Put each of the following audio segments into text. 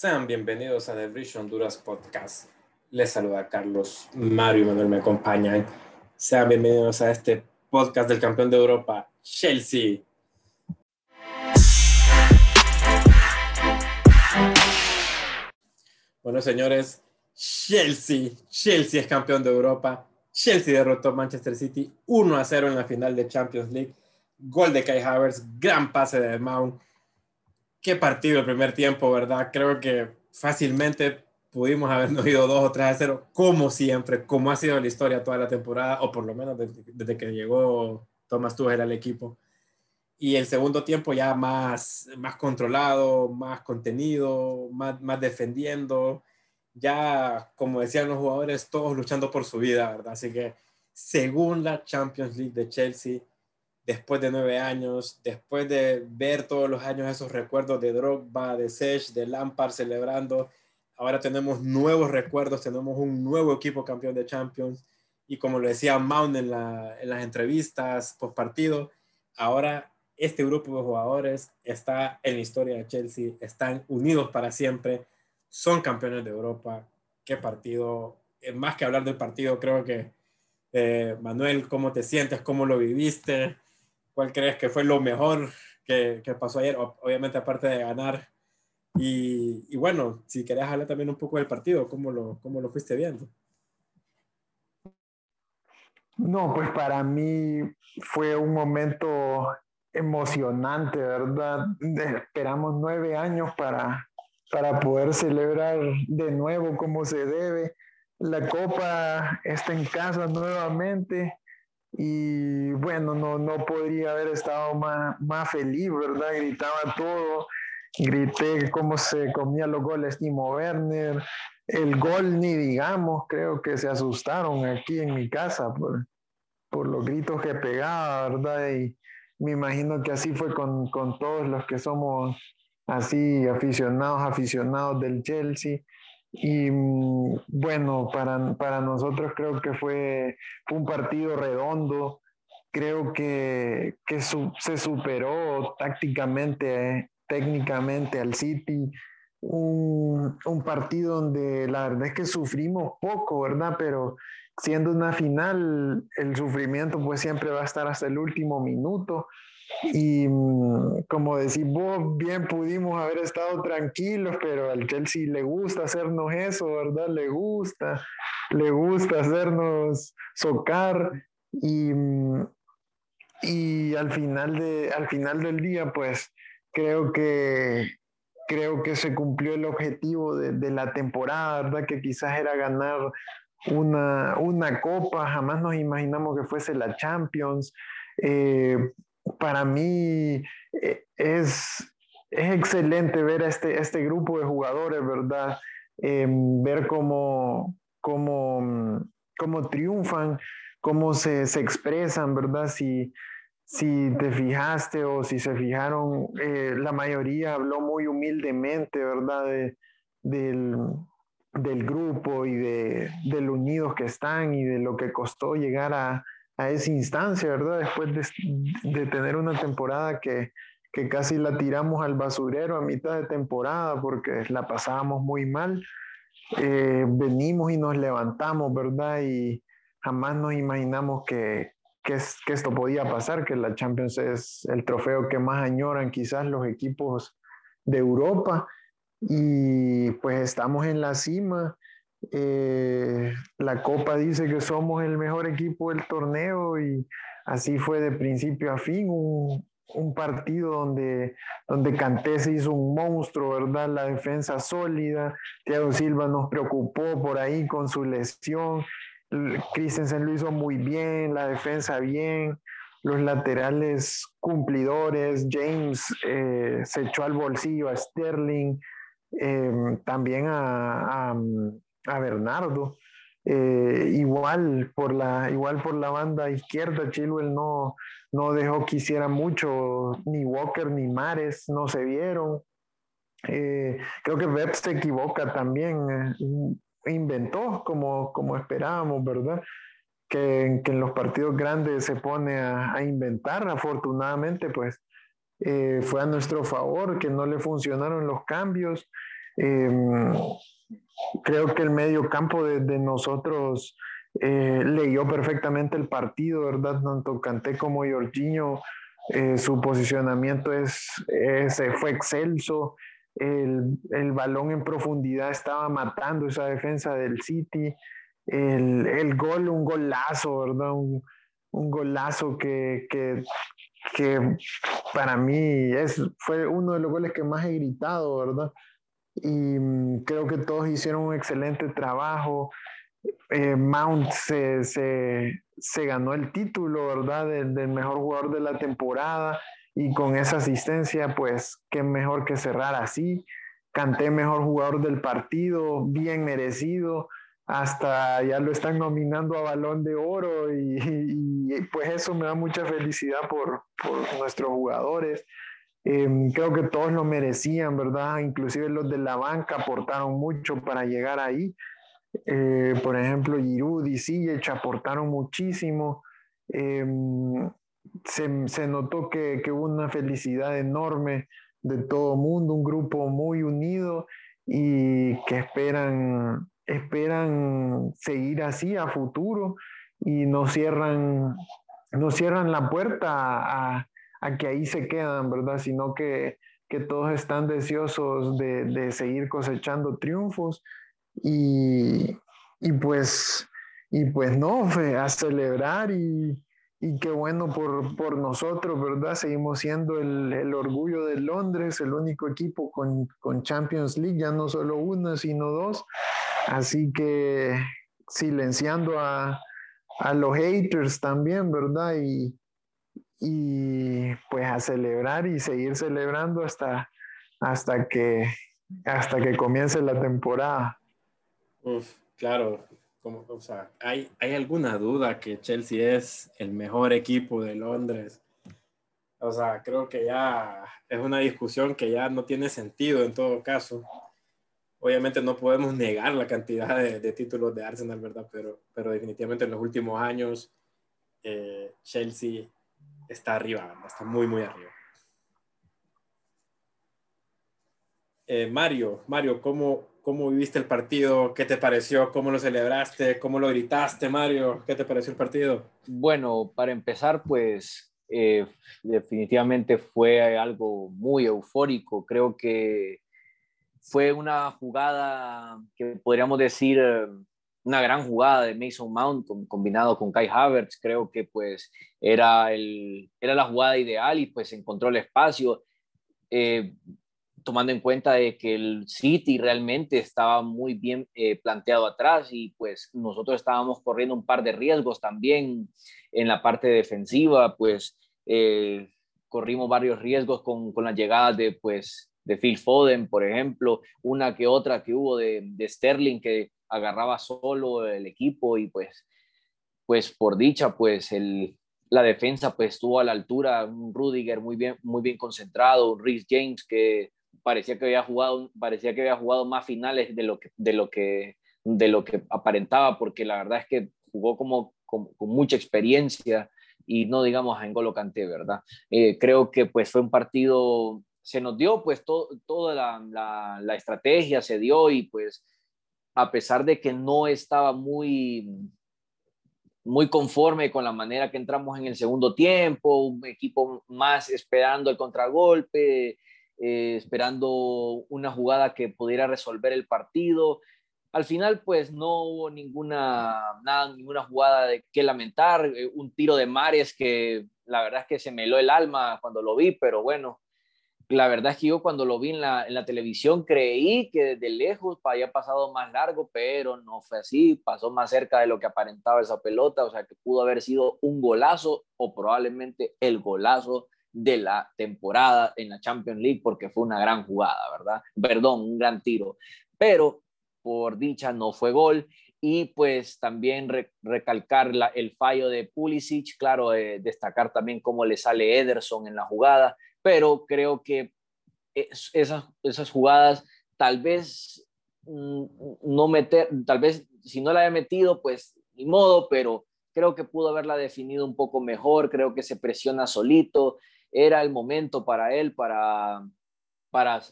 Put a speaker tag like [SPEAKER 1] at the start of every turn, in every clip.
[SPEAKER 1] Sean bienvenidos a The Bridge Honduras Podcast. Les saluda Carlos, Mario y Manuel me acompañan. Sean bienvenidos a este podcast del campeón de Europa, Chelsea. Bueno, señores, Chelsea, Chelsea es campeón de Europa. Chelsea derrotó a Manchester City 1 a 0 en la final de Champions League. Gol de Kai Havertz, gran pase de Mount qué partido el primer tiempo, ¿verdad? Creo que fácilmente pudimos habernos ido 2 o 3 a 0, como siempre, como ha sido la historia toda la temporada, o por lo menos desde, que llegó Thomas Tuchel al equipo. Y el segundo tiempo ya más, más controlado, más contenido, más, más defendiendo, ya como decían los jugadores, todos luchando por su vida, ¿verdad? Así que según la Champions League de Chelsea, después de nueve años, después de ver todos los años esos recuerdos de Drogba, de Sech, de Lampard celebrando, ahora tenemos nuevos recuerdos, tenemos un nuevo equipo campeón de Champions y como lo decía Mount en, las entrevistas post partido, ahora este grupo de jugadores está en la historia de Chelsea, están unidos para siempre, son campeones de Europa. Qué partido, eh, más que hablar del partido, creo que eh, Manuel, ¿cómo te sientes? ¿Cómo lo viviste? ¿Cuál crees que fue lo mejor que, que pasó ayer? Obviamente, aparte de ganar. Y, y, bueno, si querés hablar también un poco del partido, ¿cómo lo, cómo lo fuiste viendo?
[SPEAKER 2] No, pues para mí fue un momento emocionante, ¿verdad? Esperamos nueve años para, para poder celebrar de nuevo como se debe. La copa está en casa nuevamente y bueno, no, no podría haber estado más, más feliz, ¿verdad? Gritaba todo, grité cómo se comía los goles Timo Werner, el gol ni digamos, creo que se asustaron aquí en mi casa por, por los gritos que pegaba, ¿verdad? Y me imagino que así fue con, con todos los que somos así aficionados, aficionados del Chelsea. Y mm, bueno, para, para nosotros creo que fue, un partido redondo. Creo que, que se superó tácticamente, técnicamente al City. Un, un, partido donde la verdad es que sufrimos poco, ¿verdad? Pero siendo una final, el sufrimiento pues siempre va a estar hasta el último minuto. Y mm, como decís vos, bien pudimos haber estado tranquilos, pero al Chelsea le gusta hacernos eso, ¿verdad? Le gusta, le gusta hacernos socar y, mm, y al, final de, al final del día, pues creo que, creo que se cumplió el objetivo de, de la temporada, ¿verdad? Que quizás era ganar una, una copa, jamás nos imaginamos que fuese la Champions. Eh, para mí eh, es, es excelente ver a este, este grupo de jugadores, ¿verdad? Em, ver cómo, cómo, cómo, triunfan, cómo se, se, expresan, ¿verdad? Si, si te fijaste o si se fijaron, eh, la mayoría habló muy humildemente, ¿verdad? De, del, del, grupo y de, de unidos que están y de lo que costó llegar a, a esa instancia, ¿verdad? Después de, tener una temporada que, que, casi la tiramos al basurero a mitad de temporada porque la pasábamos muy mal, eh, venimos y nos levantamos, ¿verdad? Y jamás nos imaginamos que, que, que, esto podía pasar, que la Champions es el trofeo que más añoran quizás los equipos de Europa. Y pues estamos en la cima eh, la Copa dice que somos el mejor equipo del torneo y así fue de principio a fin, un, un partido donde, donde Canté se hizo un monstruo, ¿verdad? La defensa sólida, Thiago Silva nos preocupó por ahí con su lesión, Christensen lo hizo muy bien, la defensa bien, los laterales cumplidores, James eh, se echó al bolsillo a Sterling, eh, también a, a Bernardo. Eh, igual, por la, igual por la banda izquierda, Chilwell no, no dejó que hiciera mucho, ni Walker ni Mares no se vieron. Eh, creo que Webb se equivoca también, eh, inventó como, como esperábamos, ¿verdad? Que, que, en los partidos grandes se pone a, a inventar, afortunadamente, pues fue a nuestro favor, que no le funcionaron los cambios creo que el medio campo de, nosotros eh, leyó perfectamente el partido, ¿verdad? Tanto Canté como Jorginho, eh, su posicionamiento es, fue excelso. El, el, balón en profundidad estaba matando esa defensa del City. El, el gol, un golazo, ¿verdad? Un, un golazo que, que, que, para mí es, fue uno de los goles que más he gritado, ¿verdad? Y mm, creo que todos hicieron un excelente trabajo. Eh, Mount se, se, se, ganó el título, ¿verdad? Del, del, mejor jugador de la temporada y con esa asistencia, pues qué mejor que cerrar así. Canté mejor jugador del partido, bien merecido hasta ya lo están nominando a balón de oro y, pues eso me da mucha felicidad por, por nuestros jugadores. Em, creo que todos lo merecían, ¿verdad? Inclusive los de la banca aportaron mucho para llegar ahí. Eh, por ejemplo, Giroud y Ziyech aportaron muchísimo. Em, se, se, notó que, que hubo una felicidad enorme de todo mundo, un grupo muy unido y que esperan esperan seguir así a futuro y no cierran, no cierran la puerta a, que ahí se quedan, ¿verdad? Sino que, todos están deseosos de, seguir cosechando triunfos y, pues, y pues no, a celebrar y, qué bueno por, nosotros, ¿verdad? Seguimos siendo el, orgullo de Londres, el único equipo con, con Champions League, ya no solo una, sino dos. Así que silenciando a, los haters también, ¿verdad? Y, y, pues a celebrar y seguir celebrando hasta, hasta, que, hasta que comience la temporada.
[SPEAKER 1] Uf, claro, como, o sea, ¿hay, ¿hay alguna duda que Chelsea es el mejor equipo de Londres? O sea, creo que ya es una discusión que ya no tiene sentido en todo caso obviamente no podemos negar la cantidad de, títulos de Arsenal, ¿verdad? Pero, pero definitivamente en los últimos años eh, Chelsea está arriba. Está muy, muy arriba. Eh, Mario, Mario, ¿cómo, ¿cómo viviste el partido? ¿Qué te pareció? ¿Cómo lo celebraste? ¿Cómo lo gritaste, Mario? ¿Qué te pareció el partido?
[SPEAKER 3] Bueno, para empezar, pues eh, definitivamente fue algo muy eufórico. Creo que fue una jugada que podríamos decir eh, una gran jugada de Mason Mount combinado con Kai Havertz. Creo que pues era, el, era la jugada ideal y pues encontró el espacio. Eh, tomando en cuenta de que el City realmente estaba muy bien eh, planteado atrás y pues nosotros estábamos corriendo un par de riesgos también en la parte defensiva, pues corrimos varios riesgos con, con las llegadas de pues de Phil Foden, por ejemplo, una que otra que hubo de, de Sterling que agarraba solo el equipo y pues, pues por dicha, pues el, la defensa pues estuvo a la altura, un Rudiger muy bien, muy bien concentrado, un Rhys James que parecía que había jugado, parecía que había jugado más finales de lo que, de lo que, de lo que aparentaba, porque la verdad es que jugó como, con mucha experiencia y no digamos en Golo Kanté, ¿verdad? Eh, creo que pues fue un partido se nos dio pues toda la, la, estrategia, se dio y pues a pesar de que no estaba muy, muy conforme con la manera que entramos en el segundo tiempo, un equipo más esperando el contragolpe, eh, esperando una jugada que pudiera resolver el partido. Al final, pues no hubo ninguna, nada, ninguna jugada de que lamentar. Eh, un tiro de Mares que la verdad es que se me heló el alma cuando lo vi, pero bueno, la verdad es que yo cuando lo vi en la, televisión creí que desde lejos había pasado más largo, pero no fue así, pasó más cerca de lo que aparentaba esa pelota, o sea que pudo haber sido un golazo o probablemente el golazo de la temporada en la Champions League porque fue una gran jugada, ¿verdad? Perdón, un gran tiro, pero por dicha no fue gol y pues también recalcar el fallo de Pulisic, claro, eh, destacar también cómo le sale Ederson en la jugada, pero creo que esas, esas jugadas tal vez mm, no meter, tal vez si no la había metido, pues ni modo, pero creo que pudo haberla definido un poco mejor, creo que se presiona solito, era el momento para él para, para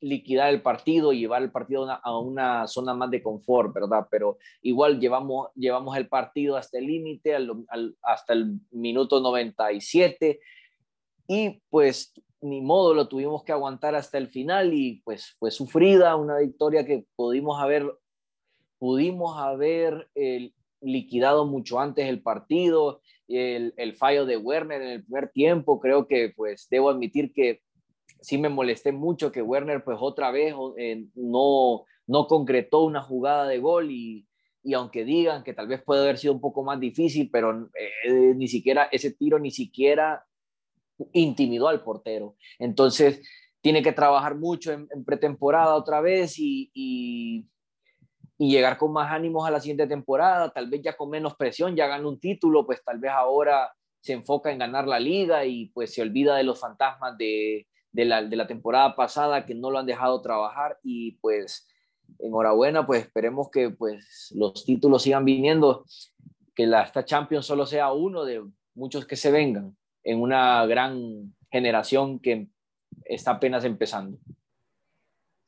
[SPEAKER 3] liquidar el partido llevar el partido a una, zona más de confort, ¿verdad? Pero igual llevamos, llevamos el partido hasta el límite, hasta el minuto 97 y pues ni modo, lo tuvimos que aguantar hasta el final y pues fue sufrida, una victoria que pudimos haber, pudimos haber eh, liquidado mucho antes el partido, el, el fallo de Werner en el primer tiempo, creo que pues debo admitir que sí me molesté mucho que Werner pues otra vez eh, no, no concretó una jugada de gol y, y, aunque digan que tal vez puede haber sido un poco más difícil, pero eh, ni siquiera ese tiro ni siquiera intimidó al portero. Entonces tiene que trabajar mucho en, pretemporada otra vez y, y, llegar con más ánimos a la siguiente temporada, tal vez ya con menos presión, ya ganó un título, pues tal vez ahora se enfoca en ganar la liga y pues se olvida de los fantasmas de, de la, temporada pasada que no lo han dejado trabajar y pues enhorabuena, pues esperemos que pues los títulos sigan viniendo, que la, esta Champions solo sea uno de muchos que se vengan en una gran generación que está apenas empezando.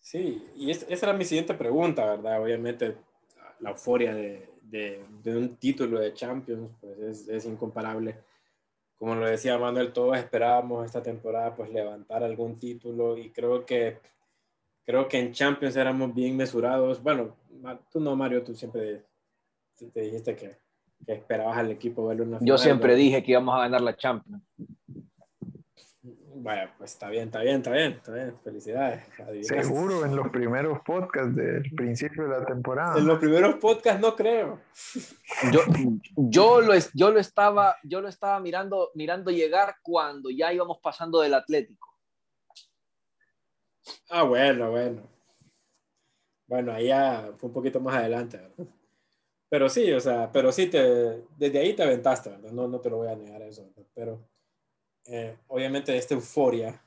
[SPEAKER 1] Sí, y esa era mi siguiente pregunta, ¿verdad? Obviamente la euforia de, de, un título de Champions pues es, es incomparable como lo decía Manuel, todos esperábamos esta temporada pues levantar algún título y creo que creo que en Champions éramos bien mesurados. Bueno, tú no, Mario, tú siempre te dijiste que, que esperabas al equipo verlo una
[SPEAKER 3] final. Yo siempre dije que íbamos a ganar la Champions.
[SPEAKER 1] Vaya, pues está bien, está bien, está bien, está bien. Felicidades.
[SPEAKER 2] Seguro, en los primeros podcasts del principio de la temporada.
[SPEAKER 1] En los primeros podcasts no creo.
[SPEAKER 3] Yo, yo, lo, yo, lo, estaba, yo lo estaba mirando, mirando llegar cuando ya íbamos pasando del Atlético.
[SPEAKER 1] Ah, bueno, bueno. Bueno, ahí ya fue un poquito más adelante, ¿verdad? Pero sí, o sea, pero sí, te, desde ahí te aventaste, ¿verdad? No, no te lo voy a negar eso, pero eh, obviamente esta euforia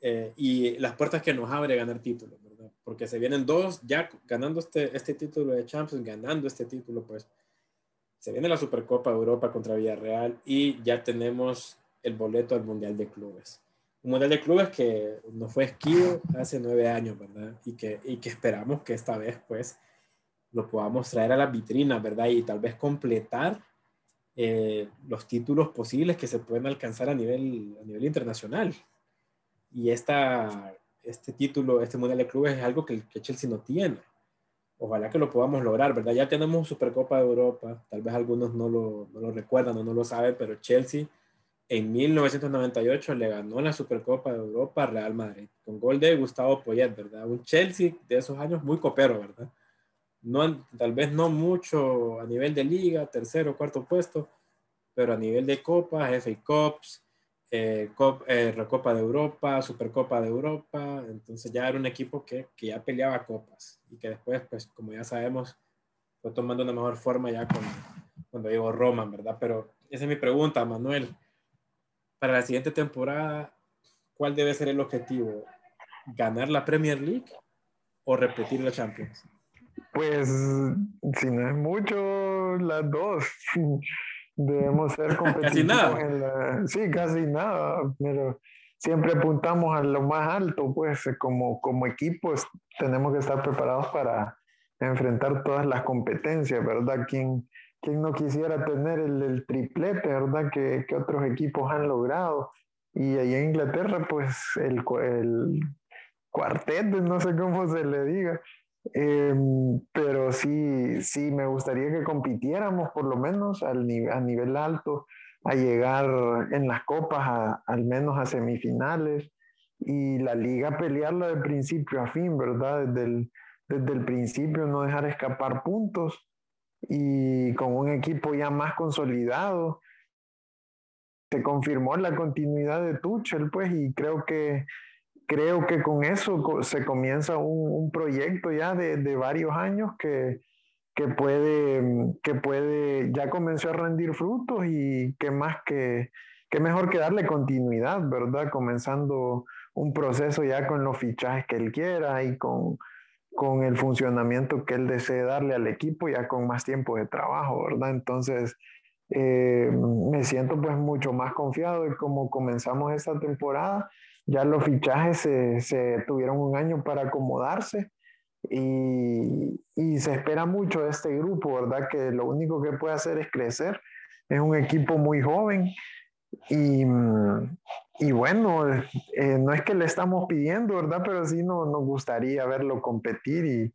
[SPEAKER 1] eh, y las puertas que nos abre ganar títulos, ¿verdad? Porque se vienen dos, ya ganando este, este título de Champions, ganando este título, pues se viene la Supercopa de Europa contra Villarreal y ya tenemos el boleto al Mundial de Clubes. Un Mundial de Clubes que nos fue esquivo hace nueve años, ¿verdad? Y que, y que esperamos que esta vez, pues, lo podamos traer a la vitrina, ¿verdad? Y tal vez completar eh, los títulos posibles que se pueden alcanzar a nivel, a nivel internacional. Y esta, este título, este Mundial de Clubes es algo que, que Chelsea no tiene. Ojalá que lo podamos lograr, ¿verdad? Ya tenemos Supercopa de Europa, tal vez algunos no lo, no lo recuerdan o no lo saben, pero Chelsea en 1998 le ganó la Supercopa de Europa a Real Madrid, con gol de Gustavo Poyet, ¿verdad? Un Chelsea de esos años muy copero, ¿verdad? No, tal vez no mucho a nivel de liga, tercero, cuarto puesto, pero a nivel de copas, FA Cups, eh, eh, Recopa de Europa, Supercopa de Europa, entonces ya era un equipo que, que, ya peleaba copas y que después, pues como ya sabemos, fue tomando una mejor forma ya con, cuando llegó Roma, ¿verdad? Pero esa es mi pregunta, Manuel. Para la siguiente temporada, ¿cuál debe ser el objetivo? ¿Ganar la Premier League o repetir la Champions?
[SPEAKER 2] Pues si no es mucho, las dos. Debemos ser competitivos. casi nada. sí, casi nada, pero siempre apuntamos a lo más alto, pues como, como equipos tenemos que estar preparados para enfrentar todas las competencias, ¿verdad? ¿Quién, quién no quisiera tener el, el triplete, ¿verdad? Que, que, otros equipos han logrado. Y allá en Inglaterra, pues el, el cuarteto, no sé cómo se le diga, Em, pero sí, sí, me gustaría que compitiéramos por lo menos al a nivel alto, a llegar en las copas al menos a semifinales y la liga pelearla de principio a fin, ¿verdad? Desde el, desde el principio no dejar escapar puntos y con un equipo ya más consolidado. Se confirmó la continuidad de Tuchel, pues, y creo que creo que con eso se comienza un, proyecto ya de, varios años que, que, puede, que puede, ya comenzó a rendir frutos y que más que, que mejor que darle continuidad, ¿verdad? Comenzando un proceso ya con los fichajes que él quiera y con, con el funcionamiento que él desee darle al equipo ya con más tiempo de trabajo, ¿verdad? Entonces, eh, me siento pues mucho más confiado de cómo comenzamos esta temporada ya los fichajes se, se tuvieron un año para acomodarse y, y, se espera mucho de este grupo, ¿verdad? Que lo único que puede hacer es crecer. Es un equipo muy joven y, y bueno, eh, no es que le estamos pidiendo, ¿verdad? Pero sí no, nos gustaría verlo competir y,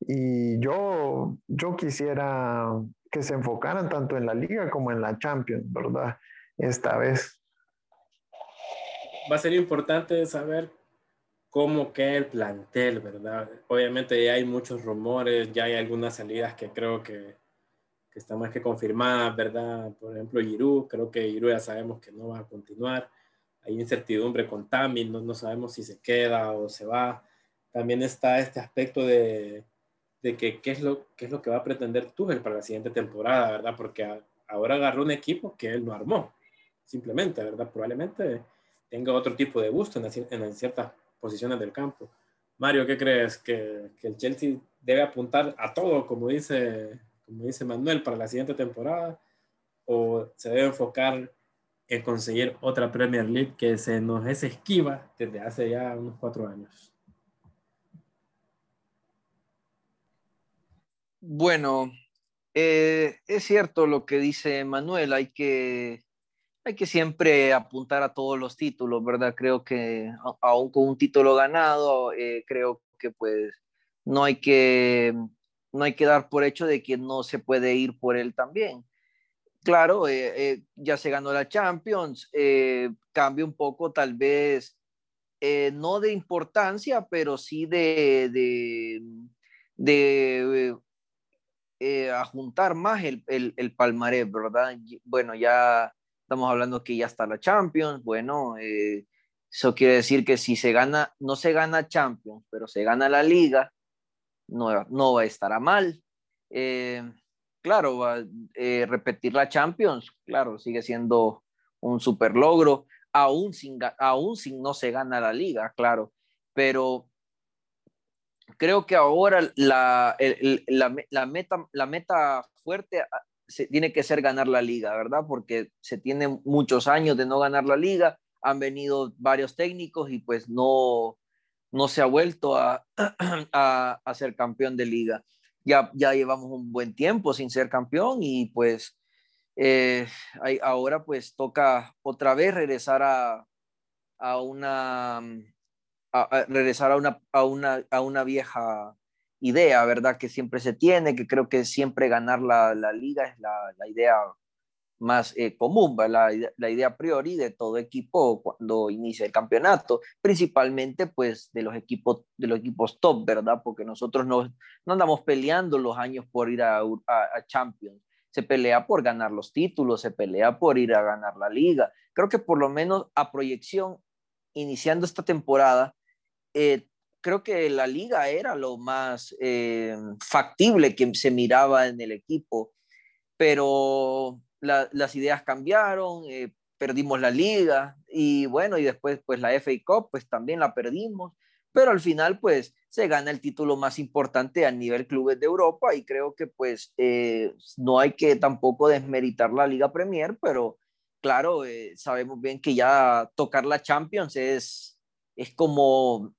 [SPEAKER 2] y yo, yo quisiera que se enfocaran tanto en la liga como en la Champions, ¿verdad? Esta vez.
[SPEAKER 1] Va a ser importante saber cómo queda el plantel, ¿verdad? Obviamente ya hay muchos rumores, ya hay algunas salidas que creo que, que están más que confirmadas, ¿verdad? Por ejemplo, Giroud, creo que Giroud ya sabemos que no va a continuar. Hay incertidumbre con Tami, no, no sabemos si se queda o se va. También está este aspecto de, de que qué es, lo, qué es lo que va a pretender Tuchel para la siguiente temporada, ¿verdad? Porque ahora agarró un equipo que él no armó, simplemente, ¿verdad? Probablemente tenga otro tipo de gusto en, en ciertas posiciones del campo. Mario, ¿qué crees? ¿Que, ¿Que, el Chelsea debe apuntar a todo, como dice, como dice Manuel, para la siguiente temporada? ¿O se debe enfocar en conseguir otra Premier League que se nos es esquiva desde hace ya unos cuatro años?
[SPEAKER 3] Bueno, eh, es cierto lo que dice Manuel, hay que, hay que siempre apuntar a todos los títulos, ¿verdad? Creo que aún con un título ganado, eh, creo que pues no hay que, no hay que dar por hecho de que no se puede ir por él también. Claro, eh, ya se ganó la Champions, cambia un poco tal vez, no de importancia, pero sí de, de, de eh, a juntar más el, el, el, palmarés, ¿verdad? Bueno, ya estamos hablando que ya está la Champions, bueno, eh, eso quiere decir que si se gana, no se gana Champions, pero se gana la liga, no, no va a estar a mal. Eh, claro, va, repetir la Champions, claro, sigue siendo un super logro, aún sin, aún sin no se gana la liga, claro, pero creo que ahora la, la, meta, la meta fuerte ah, se, tiene que ser ganar la liga, ¿verdad? Porque se tiene muchos años de no ganar la liga, han venido varios técnicos y pues no, no se ha vuelto a, a, ser campeón de liga. Ya, ya llevamos un buen tiempo sin ser campeón y pues eh, ahora pues toca otra vez regresar a, a una a, regresar a una, a, una, a una vieja idea, ¿verdad? Que siempre se tiene, que creo que siempre ganar la, la liga es la, idea más eh, común, la, la, idea a priori de todo equipo cuando inicia el campeonato, principalmente pues de los equipos, de los equipos top, ¿verdad? Porque nosotros no, no andamos peleando los años por ir a, a, a Champions, se pelea por ganar los títulos, se pelea por ir a ganar la liga. Creo que por lo menos a proyección, iniciando esta temporada, eh, creo que la liga era lo más eh, factible que se miraba en el equipo, pero las ideas cambiaron, eh, perdimos la liga y bueno, y después pues la FA Cup pues también la perdimos, pero al final pues se gana el título más importante a nivel clubes de Europa y creo que pues no hay que tampoco desmeritar la Liga Premier, pero claro, sabemos bien que ya tocar la Champions es, es como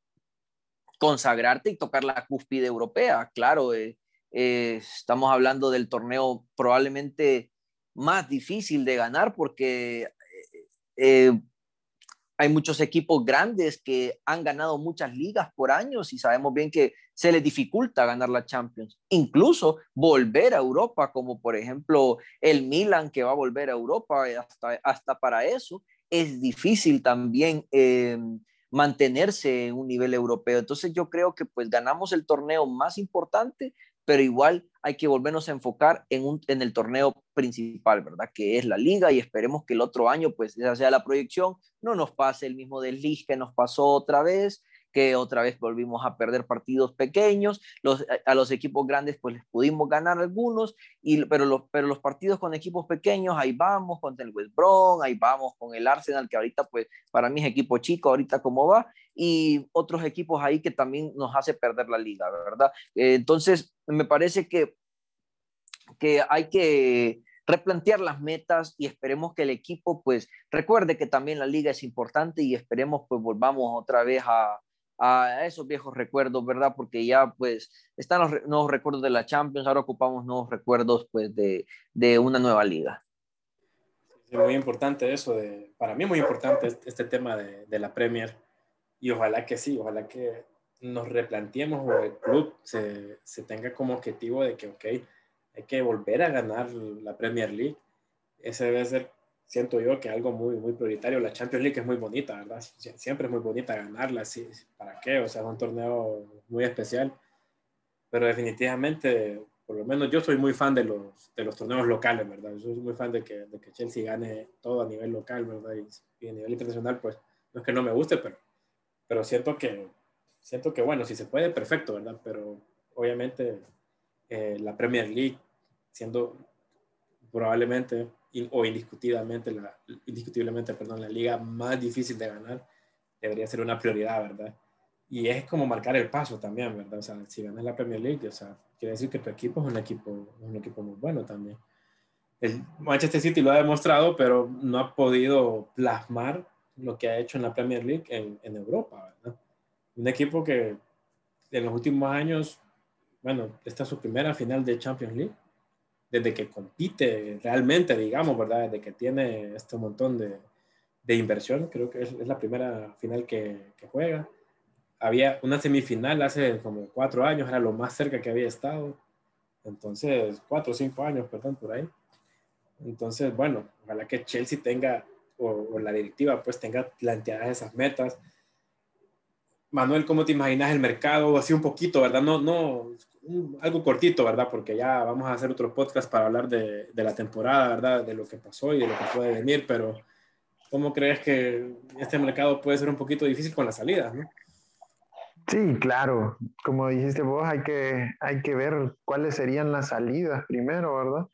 [SPEAKER 3] consagrarte y tocar la cúspide europea. Claro, eh, eh, estamos hablando del torneo probablemente más difícil de ganar porque eh, hay muchos equipos grandes que han ganado muchas ligas por años y sabemos bien que se les dificulta ganar la Champions. Incluso volver a Europa, como por ejemplo el Milan que va a volver a Europa, hasta, hasta para eso es difícil también mantenerse en un nivel europeo. Entonces yo creo que pues ganamos el torneo más importante, pero igual hay que volvernos a enfocar en, un, en el torneo principal, ¿verdad? Que es la liga y esperemos que el otro año pues esa sea la proyección, no nos pase el mismo desliz que nos pasó otra vez, que otra vez volvimos a perder partidos pequeños, los, a los equipos grandes pues les pudimos ganar algunos, y, pero, los, pero los partidos con equipos pequeños, ahí vamos contra el West Brom, ahí vamos con el Arsenal, que ahorita pues para mí es equipo chico, ahorita cómo va, y otros equipos ahí que también nos hace perder la liga, ¿verdad? Eh, entonces, me parece que, que hay que replantear las metas y esperemos que el equipo pues recuerde que también la liga es importante y esperemos pues volvamos otra vez a, a esos viejos recuerdos, ¿verdad? Porque ya pues están los nuevos recuerdos de la Champions, ahora ocupamos nuevos recuerdos pues de, de una nueva liga.
[SPEAKER 1] Es muy importante eso, de, para mí muy importante este, tema de, de, la Premier y ojalá que sí, ojalá que nos replanteemos o el club se, se tenga como objetivo de que, ok, hay que volver a ganar la Premier League. Ese debe ser siento yo que algo muy, muy prioritario. La Champions League es muy bonita, ¿verdad? Siempre es muy bonita ganarla, sí, ¿para qué? O sea, es un torneo muy especial. Pero definitivamente, por lo menos yo soy muy fan de los, de los torneos locales, ¿verdad? Yo soy muy fan de que, de que Chelsea gane todo a nivel local, ¿verdad? Y, a nivel internacional, pues no es que no me guste, pero, pero siento que, siento que, bueno, si se puede, perfecto, ¿verdad? Pero obviamente eh, la Premier League, siendo probablemente o indiscutiblemente la, indiscutiblemente, perdón, la liga más difícil de ganar, debería ser una prioridad, ¿verdad? Y es como marcar el paso también, ¿verdad? O sea, si ganas la Premier League, o sea, quiere decir que tu equipo es un equipo, un equipo muy bueno también. El Manchester City lo ha demostrado, pero no ha podido plasmar lo que ha hecho en la Premier League en, en Europa, ¿verdad? Un equipo que en los últimos años, bueno, esta es su primera final de Champions League desde que compite realmente, digamos, ¿verdad? Desde que tiene este montón de, de inversión, creo que es, la primera final que, que, juega. Había una semifinal hace como cuatro años, era lo más cerca que había estado. Entonces, cuatro o cinco años, perdón, por ahí. Entonces, bueno, ojalá que Chelsea tenga, o, o la directiva, pues tenga planteadas esas metas. Manuel, ¿cómo te imaginas el mercado? Así un poquito, ¿verdad? No, no, algo cortito, ¿verdad? Porque ya vamos a hacer otro podcast para hablar de, de, la temporada, ¿verdad? De lo que pasó y de lo que puede venir, pero ¿cómo crees que este mercado puede ser un poquito difícil con las salidas, ¿no?
[SPEAKER 2] Sí, claro. Como dijiste vos, hay que, hay que ver cuáles serían las salidas primero, ¿verdad?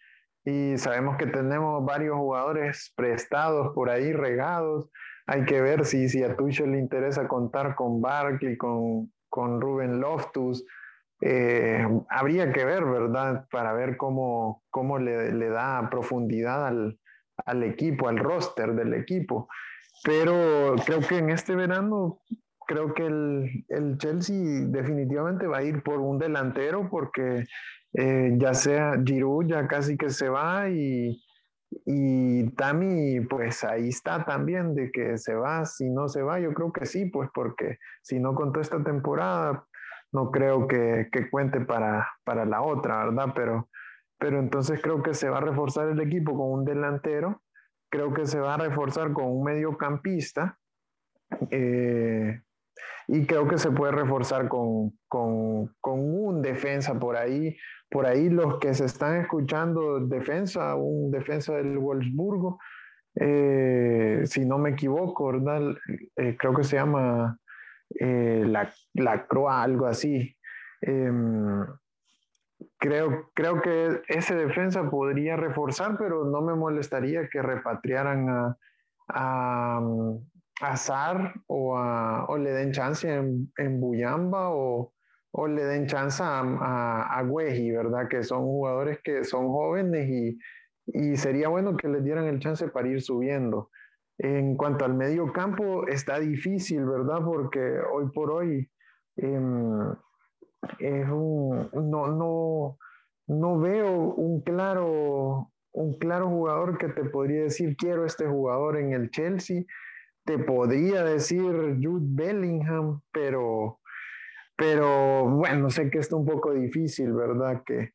[SPEAKER 2] Y sabemos que tenemos varios jugadores prestados por ahí, regados. Hay que ver si, si a Tucho le interesa contar con Barkley, con, con Ruben Loftus, eh, habría que ver, ¿verdad? Para ver cómo, cómo le, le da profundidad al, al, equipo, al roster del equipo. Pero creo que en este verano, creo que el, el Chelsea definitivamente va a ir por un delantero porque eh, ya sea Giroud ya casi que se va y, y Tami, pues ahí está también de que se va, si no se va, yo creo que sí, pues porque si no contó esta temporada, no creo que, que cuente para, para, la otra, ¿verdad? Pero, pero entonces creo que se va a reforzar el equipo con un delantero, creo que se va a reforzar con un mediocampista eh, y creo que se puede reforzar con, con, con, un defensa por ahí. Por ahí los que se están escuchando defensa, un defensa del Wolfsburgo, eh, si no me equivoco, ¿verdad? Eh, creo que se llama eh, la, la Croa, algo así. Em, creo, creo que ese defensa podría reforzar, pero no me molestaría que repatriaran a, a, a Sar o, a, o le den chance en, en Buyamba o, o le den chance a, a, a ¿verdad? Que son jugadores que son jóvenes y, y sería bueno que les dieran el chance para ir subiendo. En cuanto al medio campo, está difícil, ¿verdad? Porque hoy por hoy eh, es un, no, no, no veo un claro, un claro jugador que te podría decir, quiero este jugador en el Chelsea. Te podría decir Jude Bellingham, pero, pero bueno, sé que está un poco difícil, ¿verdad? Que,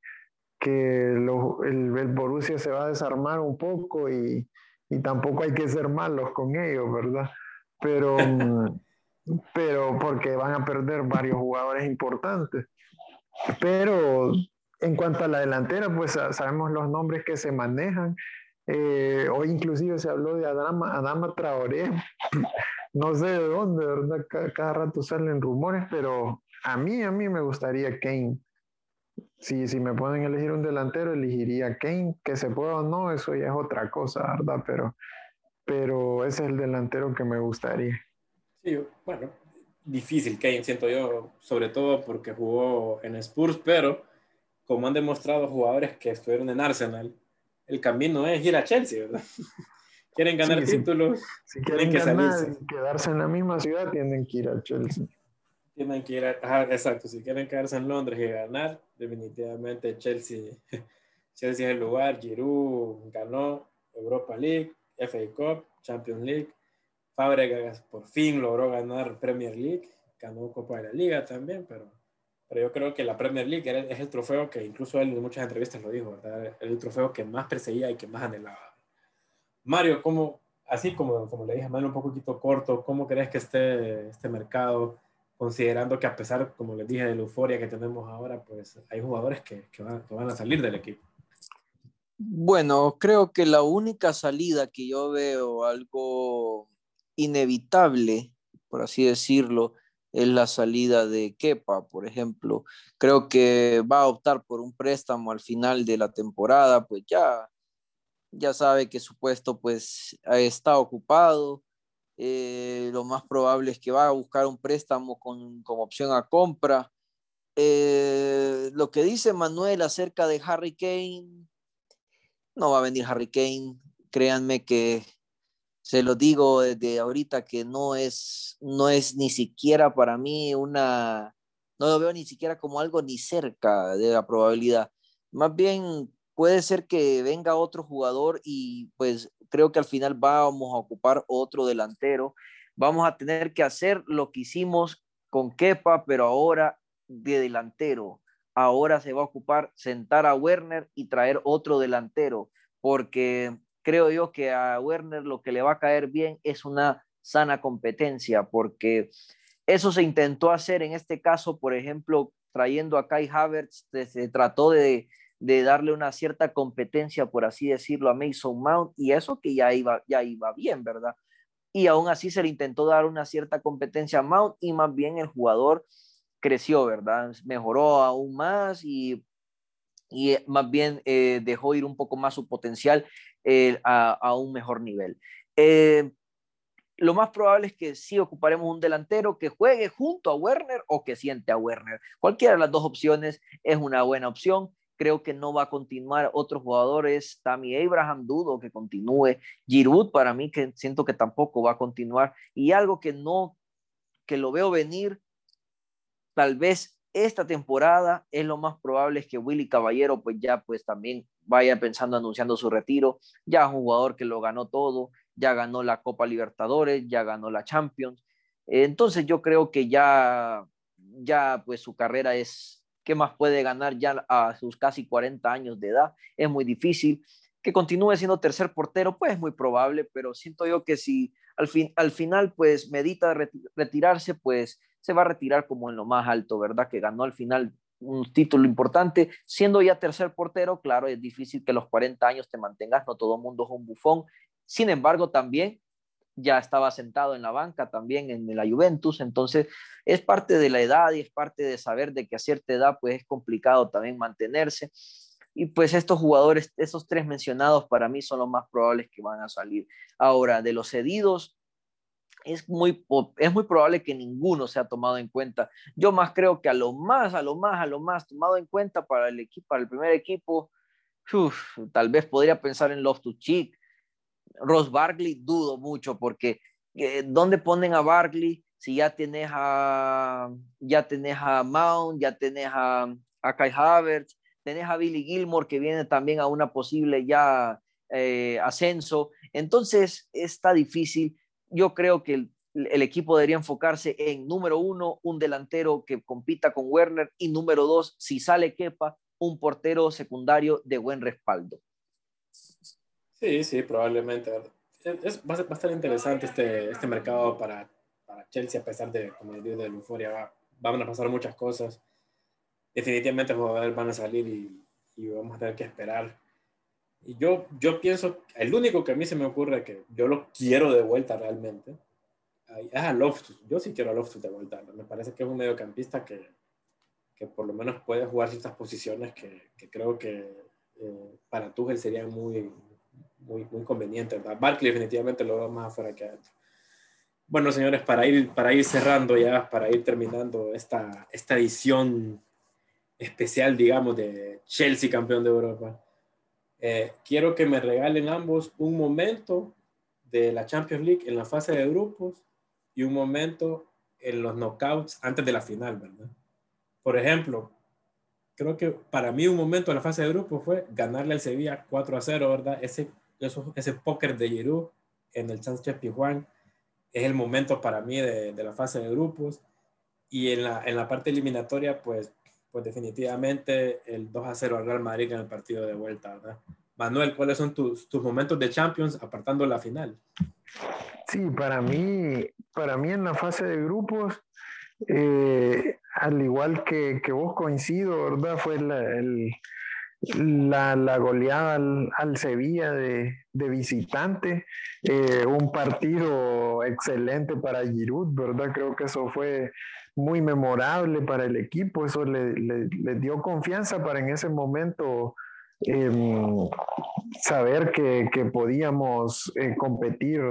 [SPEAKER 2] que lo, el, el Borussia se va a desarmar un poco y, y tampoco hay que ser malos con ellos, ¿verdad? Pero, pero porque van a perder varios jugadores importantes. Pero en cuanto a la delantera, pues sabemos los nombres que se manejan. Eh, hoy inclusive se habló de Adama, Adama Traoré, no sé de dónde, ¿verdad? Cada, cada, rato salen rumores, pero a mí, a mí me gustaría Kane si, si me pueden elegir un delantero, elegiría Kane, que se pueda o no, eso ya es otra cosa, ¿verdad? Pero, pero ese es el delantero que me gustaría.
[SPEAKER 1] Sí, bueno, difícil Kane, siento yo, sobre todo porque jugó en Spurs, pero como han demostrado jugadores que estuvieron en Arsenal, el camino es ir a Chelsea, ¿verdad? quieren ganar títulos,
[SPEAKER 2] si, quieren que ganar, quedarse en la misma ciudad, tienen que ir a Chelsea.
[SPEAKER 1] Tienen que ir a, exacto, si quieren quedarse en Londres y ganar, definitivamente Chelsea, Chelsea es el lugar, Giroud ganó Europa League, FA Cup, Champions League, Fábregas por fin logró ganar Premier League, ganó Copa de la Liga también, pero, pero yo creo que la Premier League es el trofeo que incluso él en muchas entrevistas lo dijo, ¿verdad? El trofeo que más perseguía y que más anhelaba. Mario, ¿cómo, así como, como le dije, Mario, un poquito corto, ¿cómo crees que esté este mercado? Considerando que a pesar, como les dije, de la euforia que tenemos ahora, pues hay jugadores que, que, van, que van a salir del equipo.
[SPEAKER 3] Bueno, creo que la única salida que yo veo algo inevitable, por así decirlo, es la salida de Kepa, por ejemplo. Creo que va a optar por un préstamo al final de la temporada, pues ya, ya sabe que su puesto pues está ocupado. Eh, lo más probable es que va a buscar un préstamo con, opción a compra. Eh, lo que dice Manuel acerca de Harry Kane, no va a venir Harry Kane. Créanme que se lo digo desde ahorita que no es, no es ni siquiera para mí una, no lo veo ni siquiera como algo ni cerca de la probabilidad. Más bien puede ser que venga otro jugador y pues creo que al final vamos a ocupar otro delantero. Vamos a tener que hacer lo que hicimos con Kepa, pero ahora de delantero. Ahora se va a ocupar sentar a Werner y traer otro delantero, porque creo yo que a Werner lo que le va a caer bien es una sana competencia, porque eso se intentó hacer en este caso, por ejemplo, trayendo a Kai Havertz, se trató de, darle una cierta competencia, por así decirlo, a Mason Mount, y eso que ya iba, ya iba bien, ¿verdad? Y aún así se le intentó dar una cierta competencia a Mount y más bien el jugador creció, ¿verdad? Mejoró aún más y, y más bien eh, dejó ir un poco más su potencial eh, a, un mejor nivel. Eh, lo más probable es que sí ocuparemos un delantero que juegue junto a Werner o que siente a Werner. Cualquiera de las dos opciones es una buena opción. Creo que no va a continuar otros jugadores. Tammy Abraham dudo que continúe. Giroud para mí que siento que tampoco va a continuar. Y algo que no, que lo veo venir, tal vez esta temporada es lo más probable es que Willy Caballero pues ya pues también vaya pensando anunciando su retiro, ya un jugador que lo ganó todo, ya ganó la Copa Libertadores, ya ganó la Champions. Entonces yo creo que ya ya pues su carrera es ¿qué más puede ganar ya a sus casi 40 años de edad? Es muy difícil que continúe siendo tercer portero, pues es muy probable, pero siento yo que si al, fin, al final pues medita retirarse, pues se va a retirar como en lo más alto, ¿verdad? Que ganó al final un título importante, siendo ya tercer portero, claro, es difícil que los 40 años te mantengas, no todo el mundo es un bufón, sin embargo también ya estaba sentado en la banca también en la Juventus, entonces es parte de la edad y es parte de saber de que a cierta edad pues es complicado también mantenerse. Y pues estos jugadores, esos tres mencionados para mí son los más probables que van a salir. Ahora, de los cedidos, es muy, es muy probable que ninguno sea tomado en cuenta. Yo más creo que a lo más, a lo más, a lo más tomado en cuenta para el equipo, para el primer equipo, tal vez podría pensar en Loftus Cheek. Ross Barkley dudo mucho porque eh, ¿dónde ponen a Barkley si ya tenés a ya tenés a Mount, ya tenés a, a Kai Havertz, tenés a Billy Gilmore que viene también a una posible ya eh, ascenso. Entonces está difícil yo creo que el, equipo debería enfocarse en, número uno, un delantero que compita con Werner y número dos, si sale Kepa, un portero secundario de buen respaldo.
[SPEAKER 1] Sí, sí, probablemente. Es, va, a, estar interesante este, este mercado para, para Chelsea, a pesar de, como les digo, de la euforia. van a pasar muchas cosas. Definitivamente van a salir y, y vamos a tener que esperar y yo, yo pienso, el único que a mí se me ocurre que yo lo quiero de vuelta realmente, es a Loftus. Yo sí quiero a Loftus de vuelta. Me parece que es un mediocampista que, que por lo menos puede jugar ciertas posiciones que, que creo que eh, para Tuchel sería muy, muy, muy conveniente. ¿verdad? Barkley definitivamente lo veo más afuera que adentro. Bueno, señores, para ir, para ir cerrando ya, para ir terminando esta, esta edición especial, digamos, de Chelsea campeón de Europa Eh, quiero que me regalen ambos un momento de la Champions League en la fase de grupos y un momento en los knockouts antes de la final, ¿verdad? Por ejemplo, creo que para mí un momento en la fase de grupos fue ganarle al Sevilla 4 a 0, ¿verdad? Ese, ese póker de Giroud en el Sánchez Pizjuán es el momento para mí de, de, la fase de grupos. Y en la, en la parte eliminatoria, pues, pues definitivamente el 2 a 0 al Real Madrid en el partido de vuelta, ¿verdad? Manuel, ¿cuáles son tus, tus momentos de Champions apartando la final?
[SPEAKER 2] Sí, para mí, para mí en la fase de grupos, eh, al igual que, que, vos coincido, ¿verdad? Fue la, la, la, goleada al, al Sevilla de, de visitante, eh, un partido excelente para Giroud, ¿verdad? Creo que eso fue muy memorable para el equipo, eso le, le, dio confianza para en ese momento eh, saber que, que podíamos eh, competir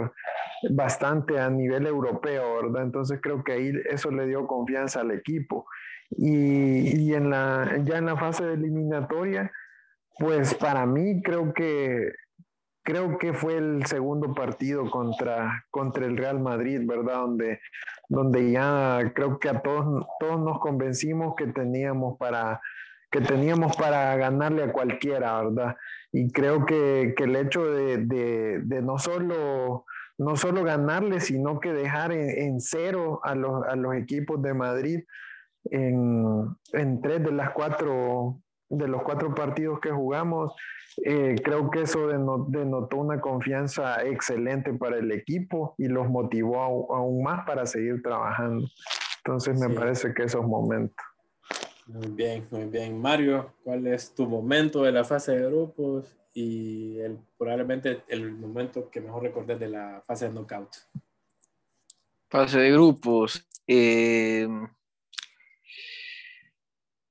[SPEAKER 2] bastante a nivel europeo, ¿verdad? Entonces creo que ahí eso le dio confianza al equipo. Y, y en la, ya en la fase de eliminatoria, pues para mí creo que creo que fue el segundo partido contra, contra el Real Madrid, ¿verdad? Donde, donde ya creo que a todos, todos nos convencimos que teníamos para que teníamos para ganarle a cualquiera, ¿verdad? Y creo que, que el hecho de, de, no, solo, no solo ganarle, sino que dejar en, en cero a los, a los, equipos de Madrid en, en, tres de las cuatro de los cuatro partidos que jugamos, eh, creo que eso denotó una confianza excelente para el equipo y los motivó aún más para seguir trabajando. Entonces me sí. parece que esos momentos.
[SPEAKER 1] Muy bien, muy bien. Mario, ¿cuál es tu momento de la fase de grupos y el, probablemente el momento que mejor recordes de la fase de knockout?
[SPEAKER 3] Fase de grupos. Eh,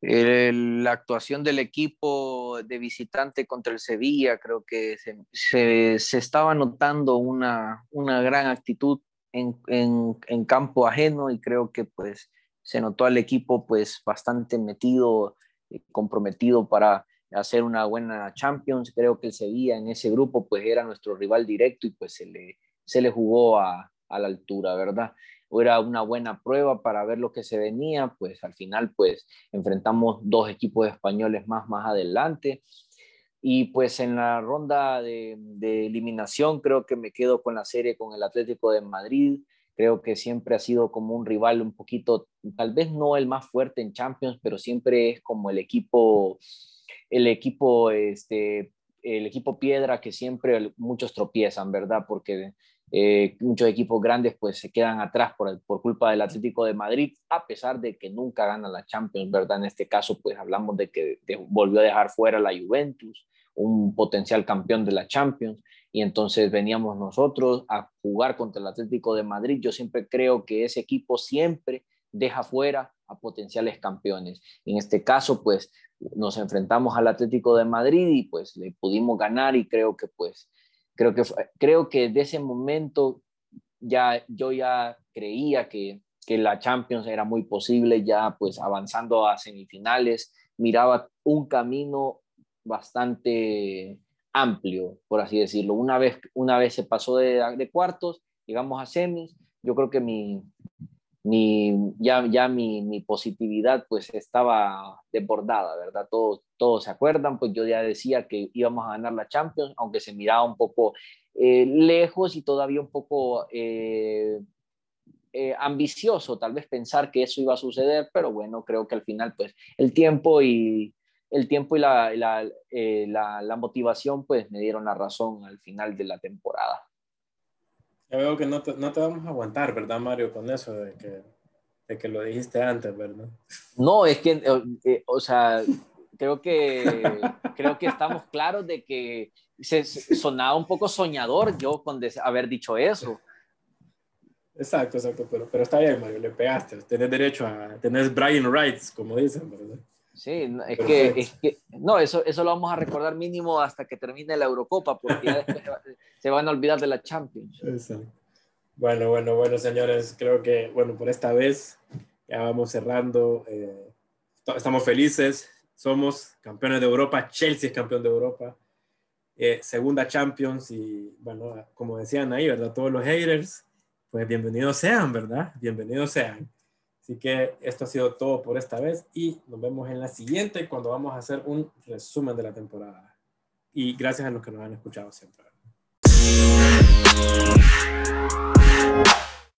[SPEAKER 3] el, la actuación del equipo de visitante contra el Sevilla, creo que se, se, se estaba notando una, una gran actitud en, en, en campo ajeno y creo que pues se notó al equipo pues bastante metido, eh, comprometido para hacer una buena Champions. Creo que el Sevilla en ese grupo pues era nuestro rival directo y pues se le, se le jugó a, a la altura, ¿verdad? Era una buena prueba para ver lo que se venía, pues al final pues enfrentamos dos equipos españoles más más adelante. Y pues en la ronda de, de eliminación creo que me quedo con la serie con el Atlético de Madrid Creo que siempre ha sido como un rival un poquito, tal vez no el más fuerte en Champions, pero siempre es como el equipo, el equipo, este, el equipo piedra que siempre muchos tropiezan, ¿verdad? Porque eh, muchos equipos grandes pues se quedan atrás por, por culpa del Atlético de Madrid, a pesar de que nunca gana la Champions, ¿verdad? En este caso pues hablamos de que volvió a dejar fuera la Juventus, un potencial campeón de la Champions y entonces veníamos nosotros a jugar contra el Atlético de Madrid. Yo siempre creo que ese equipo siempre deja fuera a potenciales campeones. En este caso, pues nos enfrentamos al Atlético de Madrid y pues le pudimos ganar y creo que pues creo que creo que de ese momento ya yo ya creía que que la Champions era muy posible ya pues avanzando a semifinales, miraba un camino bastante amplio, por así decirlo. Una vez, una vez se pasó de, de cuartos, llegamos a semis, yo creo que mi, mi, ya, ya mi, mi, positividad pues estaba desbordada, ¿verdad? Todos, todos se acuerdan, pues yo ya decía que íbamos a ganar la Champions, aunque se miraba un poco eh, lejos y todavía un poco eh, eh, ambicioso tal vez pensar que eso iba a suceder, pero bueno, creo que al final pues el tiempo y, el tiempo y la, la, la, la, motivación pues me dieron la razón al final de la temporada.
[SPEAKER 1] Ya veo que no te, no te vamos a aguantar, ¿verdad, Mario, con eso de que, de que lo dijiste antes, ¿verdad?
[SPEAKER 3] No, es que, eh, eh o sea, creo que, creo que estamos claros de que se, sonaba un poco soñador yo con haber dicho eso.
[SPEAKER 1] Exacto, exacto, pero, pero está bien, Mario, le pegaste. Tienes derecho a, tenés Brian Rights, como dicen, ¿verdad?
[SPEAKER 3] Sí, es que, es que, no, eso, eso lo vamos a recordar mínimo hasta que termine la Eurocopa, porque ya después se van a olvidar de la Champions.
[SPEAKER 1] Exacto. Bueno, bueno, bueno, señores, creo que, bueno, por esta vez ya vamos cerrando. Eh, estamos felices, somos campeones de Europa, Chelsea es campeón de Europa. eh, segunda Champions y bueno, como decían ahí, ¿verdad? Todos los haters, pues bienvenidos sean, ¿verdad? Bienvenidos sean. Así que esto ha sido todo por esta vez y nos vemos en la siguiente cuando vamos a hacer un resumen de la temporada. Y gracias a los que nos han escuchado siempre.